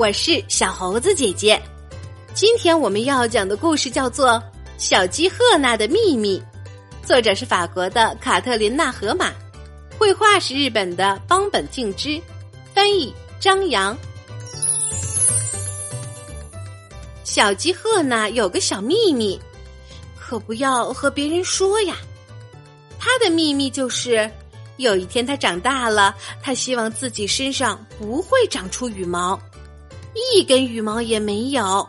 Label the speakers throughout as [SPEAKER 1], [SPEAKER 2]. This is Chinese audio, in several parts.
[SPEAKER 1] 我是小猴子姐姐。今天我们要讲的故事叫做《小鸡赫娜的秘密》，作者是法国的卡特琳娜·荷马，绘画是日本的邦本静之，翻译张扬。小鸡赫娜有个小秘密，可不要和别人说呀。他的秘密就是。有一天，他长大了，他希望自己身上不会长出羽毛，一根羽毛也没有，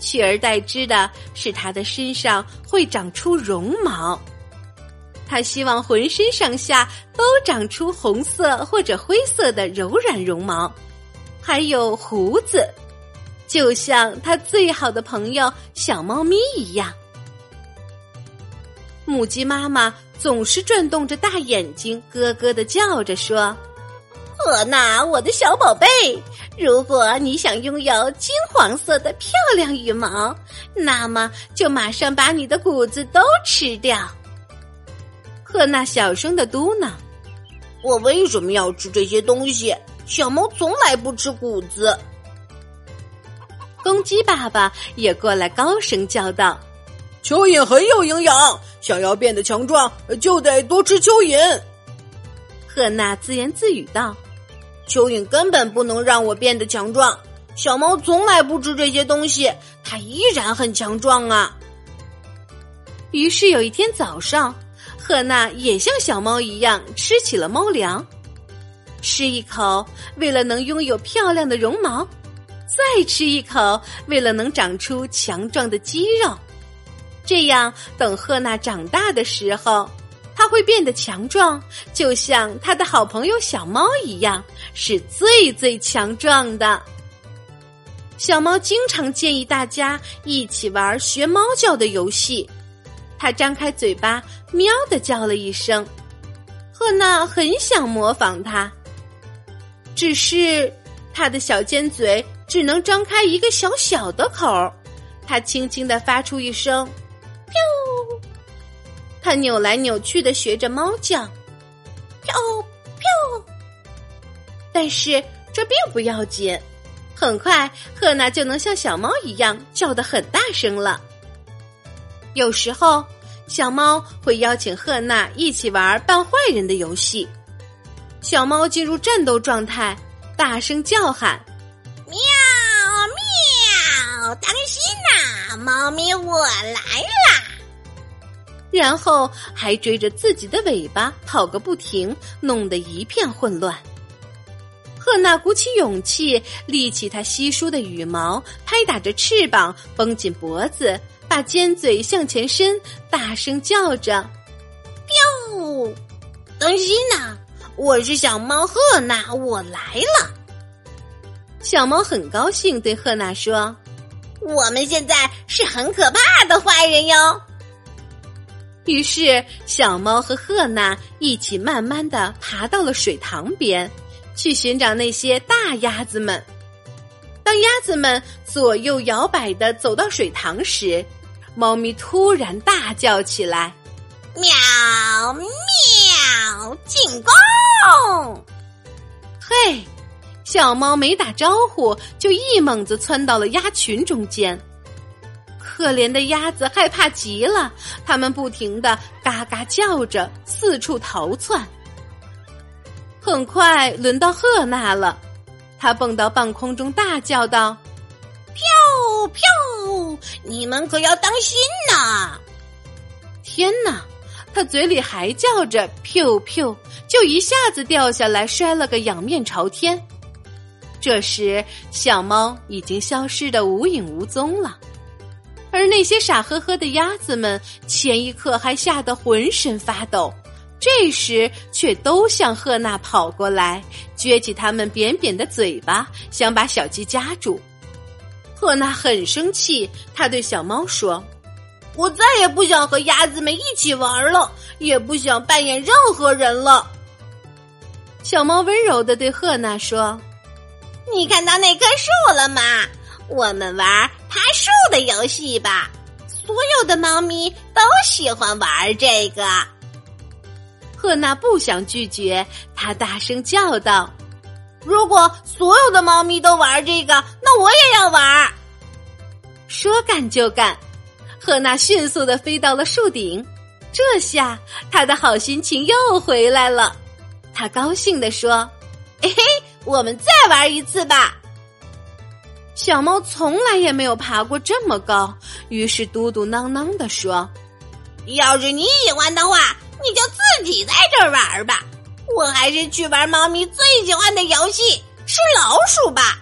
[SPEAKER 1] 取而代之的是他的身上会长出绒毛。他希望浑身上下都长出红色或者灰色的柔软绒毛，还有胡子，就像他最好的朋友小猫咪一样。母鸡妈妈。总是转动着大眼睛，咯咯的叫着说：“
[SPEAKER 2] 赫娜，我的小宝贝，如果你想拥有金黄色的漂亮羽毛，那么就马上把你的谷子都吃掉。”
[SPEAKER 1] 赫娜小声的嘟囔：“
[SPEAKER 3] 我为什么要吃这些东西？小猫从来不吃谷子。”
[SPEAKER 1] 公鸡爸爸也过来高声叫道。
[SPEAKER 4] 蚯蚓很有营养，想要变得强壮，就得多吃蚯蚓。
[SPEAKER 1] 赫娜自言自语道：“
[SPEAKER 3] 蚯蚓根本不能让我变得强壮。小猫从来不吃这些东西，它依然很强壮啊。”
[SPEAKER 1] 于是有一天早上，赫娜也像小猫一样吃起了猫粮，吃一口，为了能拥有漂亮的绒毛；再吃一口，为了能长出强壮的肌肉。这样，等赫娜长大的时候，它会变得强壮，就像他的好朋友小猫一样，是最最强壮的。小猫经常建议大家一起玩学猫叫的游戏。它张开嘴巴，喵的叫了一声。赫娜很想模仿它，只是它的小尖嘴只能张开一个小小的口儿。它轻轻的发出一声。飘，它扭来扭去的学着猫叫，
[SPEAKER 2] 飘飘。
[SPEAKER 1] 但是这并不要紧，很快赫娜就能像小猫一样叫得很大声了。有时候，小猫会邀请赫娜一起玩扮坏人的游戏。小猫进入战斗状态，大声叫喊：“
[SPEAKER 2] 喵喵，当心呐，猫咪，我来啦！”
[SPEAKER 1] 然后还追着自己的尾巴跑个不停，弄得一片混乱。赫娜鼓起勇气，立起它稀疏的羽毛，拍打着翅膀，绷紧脖子，把尖嘴向前伸，大声叫着：“
[SPEAKER 2] 喵！当心呐！我是小猫赫娜，我来了。”
[SPEAKER 1] 小猫很高兴，对赫娜说：“
[SPEAKER 2] 我们现在是很可怕的坏人哟。”
[SPEAKER 1] 于是，小猫和赫娜一起慢慢的爬到了水塘边，去寻找那些大鸭子们。当鸭子们左右摇摆的走到水塘时，猫咪突然大叫起来：“
[SPEAKER 2] 喵喵，进攻！”
[SPEAKER 1] 嘿，小猫没打招呼，就一猛子窜到了鸭群中间。可怜的鸭子害怕极了，它们不停的嘎嘎叫着，四处逃窜。很快轮到赫娜了，她蹦到半空中，大叫道：“
[SPEAKER 2] 飘飘，你们可要当心呐！”
[SPEAKER 1] 天哪，他嘴里还叫着“飘飘”，就一下子掉下来，摔了个仰面朝天。这时，小猫已经消失的无影无踪了。而那些傻呵呵的鸭子们，前一刻还吓得浑身发抖，这时却都向赫娜跑过来，撅起他们扁扁的嘴巴，想把小鸡夹住。赫娜很生气，她对小猫说：“
[SPEAKER 3] 我再也不想和鸭子们一起玩了，也不想扮演任何人了。”
[SPEAKER 1] 小猫温柔的对赫娜说：“
[SPEAKER 2] 你看到那棵树了吗？”我们玩树的游戏吧，所有的猫咪都喜欢玩这个。
[SPEAKER 1] 赫娜不想拒绝，她大声叫道：“
[SPEAKER 3] 如果所有的猫咪都玩这个，那我也要玩。
[SPEAKER 1] 说干就干，赫娜迅速的飞到了树顶。这下，他的好心情又回来了。他高兴的说：“
[SPEAKER 3] 嘿嘿，我们再玩一次吧。”
[SPEAKER 1] 小猫从来也没有爬过这么高，于是嘟嘟囔囔的说：“
[SPEAKER 2] 要是你喜欢的话，你就自己在这儿玩吧。我还是去玩猫咪最喜欢的游戏——吃老鼠吧。”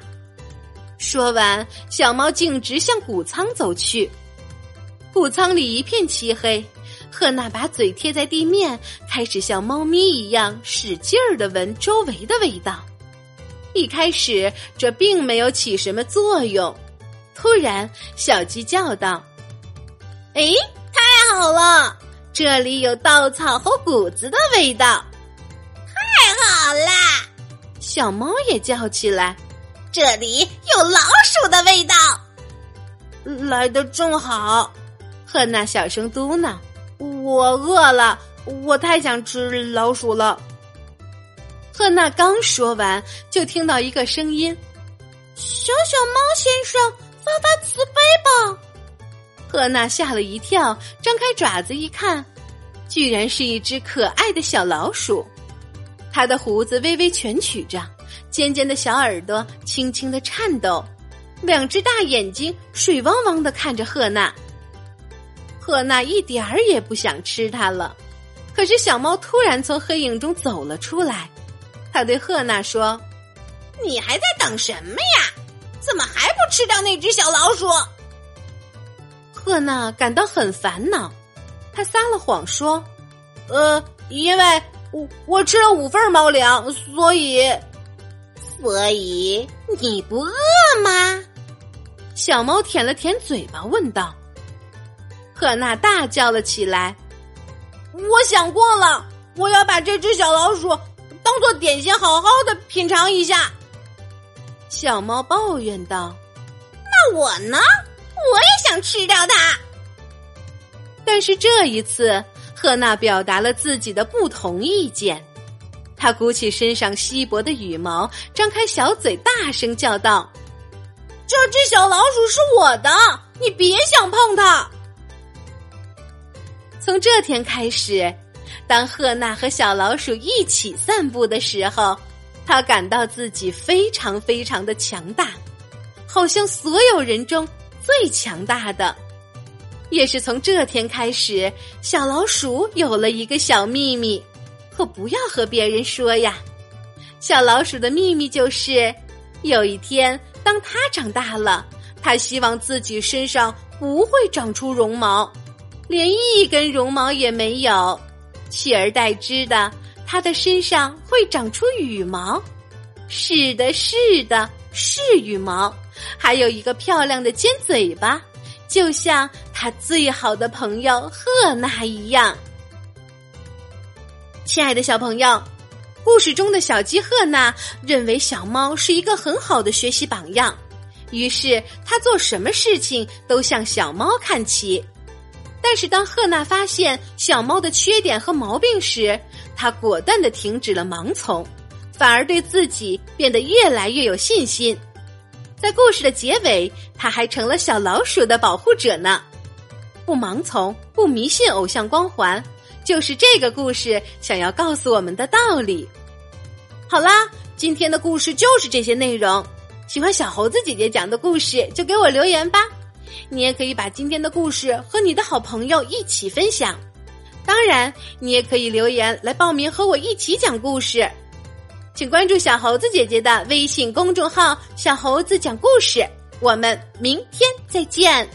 [SPEAKER 1] 说完，小猫径直向谷仓走去。谷仓里一片漆黑，赫娜把嘴贴在地面，开始像猫咪一样使劲儿的闻周围的味道。一开始，这并没有起什么作用。突然，小鸡叫道：“
[SPEAKER 2] 哎，太好了！
[SPEAKER 1] 这里有稻草和谷子的味道，
[SPEAKER 2] 太好啦！”
[SPEAKER 1] 小猫也叫起来：“
[SPEAKER 2] 这里有老鼠的味道，
[SPEAKER 3] 来的正好。”
[SPEAKER 1] 赫娜小声嘟囔：“
[SPEAKER 3] 我饿了，我太想吃老鼠了。”
[SPEAKER 1] 赫娜刚说完，就听到一个声音：“
[SPEAKER 3] 小小猫先生，发发慈悲吧！”
[SPEAKER 1] 赫娜吓了一跳，张开爪子一看，居然是一只可爱的小老鼠。它的胡子微微蜷曲着，尖尖的小耳朵轻轻的颤抖，两只大眼睛水汪汪的看着赫娜。赫娜一点儿也不想吃它了，可是小猫突然从黑影中走了出来。他对赫娜说：“
[SPEAKER 2] 你还在等什么呀？怎么还不吃掉那只小老鼠？”
[SPEAKER 1] 赫娜感到很烦恼，他撒了谎说：“
[SPEAKER 3] 呃，因为我我吃了五份猫粮，所以……
[SPEAKER 2] 所以你不饿吗？”
[SPEAKER 1] 小猫舔了舔嘴巴，问道。赫娜大叫了起来：“
[SPEAKER 3] 我想过了，我要把这只小老鼠。”当做点心，好好的品尝一下。
[SPEAKER 1] 小猫抱怨道：“
[SPEAKER 2] 那我呢？我也想吃掉它。”
[SPEAKER 1] 但是这一次，赫娜表达了自己的不同意见。她鼓起身上稀薄的羽毛，张开小嘴，大声叫道：“
[SPEAKER 3] 这只小老鼠是我的，你别想碰它！”
[SPEAKER 1] 从这天开始。当赫娜和小老鼠一起散步的时候，她感到自己非常非常的强大，好像所有人中最强大的。也是从这天开始，小老鼠有了一个小秘密，可不要和别人说呀。小老鼠的秘密就是，有一天当它长大了，它希望自己身上不会长出绒毛，连一根绒毛也没有。取而代之的，它的身上会长出羽毛。是的，是的，是羽毛，还有一个漂亮的尖嘴巴，就像他最好的朋友赫娜一样。亲爱的小朋友，故事中的小鸡赫娜认为小猫是一个很好的学习榜样，于是他做什么事情都向小猫看齐。但是，当赫娜发现小猫的缺点和毛病时，她果断的停止了盲从，反而对自己变得越来越有信心。在故事的结尾，他还成了小老鼠的保护者呢。不盲从，不迷信偶像光环，就是这个故事想要告诉我们的道理。好啦，今天的故事就是这些内容。喜欢小猴子姐姐讲的故事，就给我留言吧。你也可以把今天的故事和你的好朋友一起分享，当然，你也可以留言来报名和我一起讲故事。请关注小猴子姐姐的微信公众号“小猴子讲故事”，我们明天再见。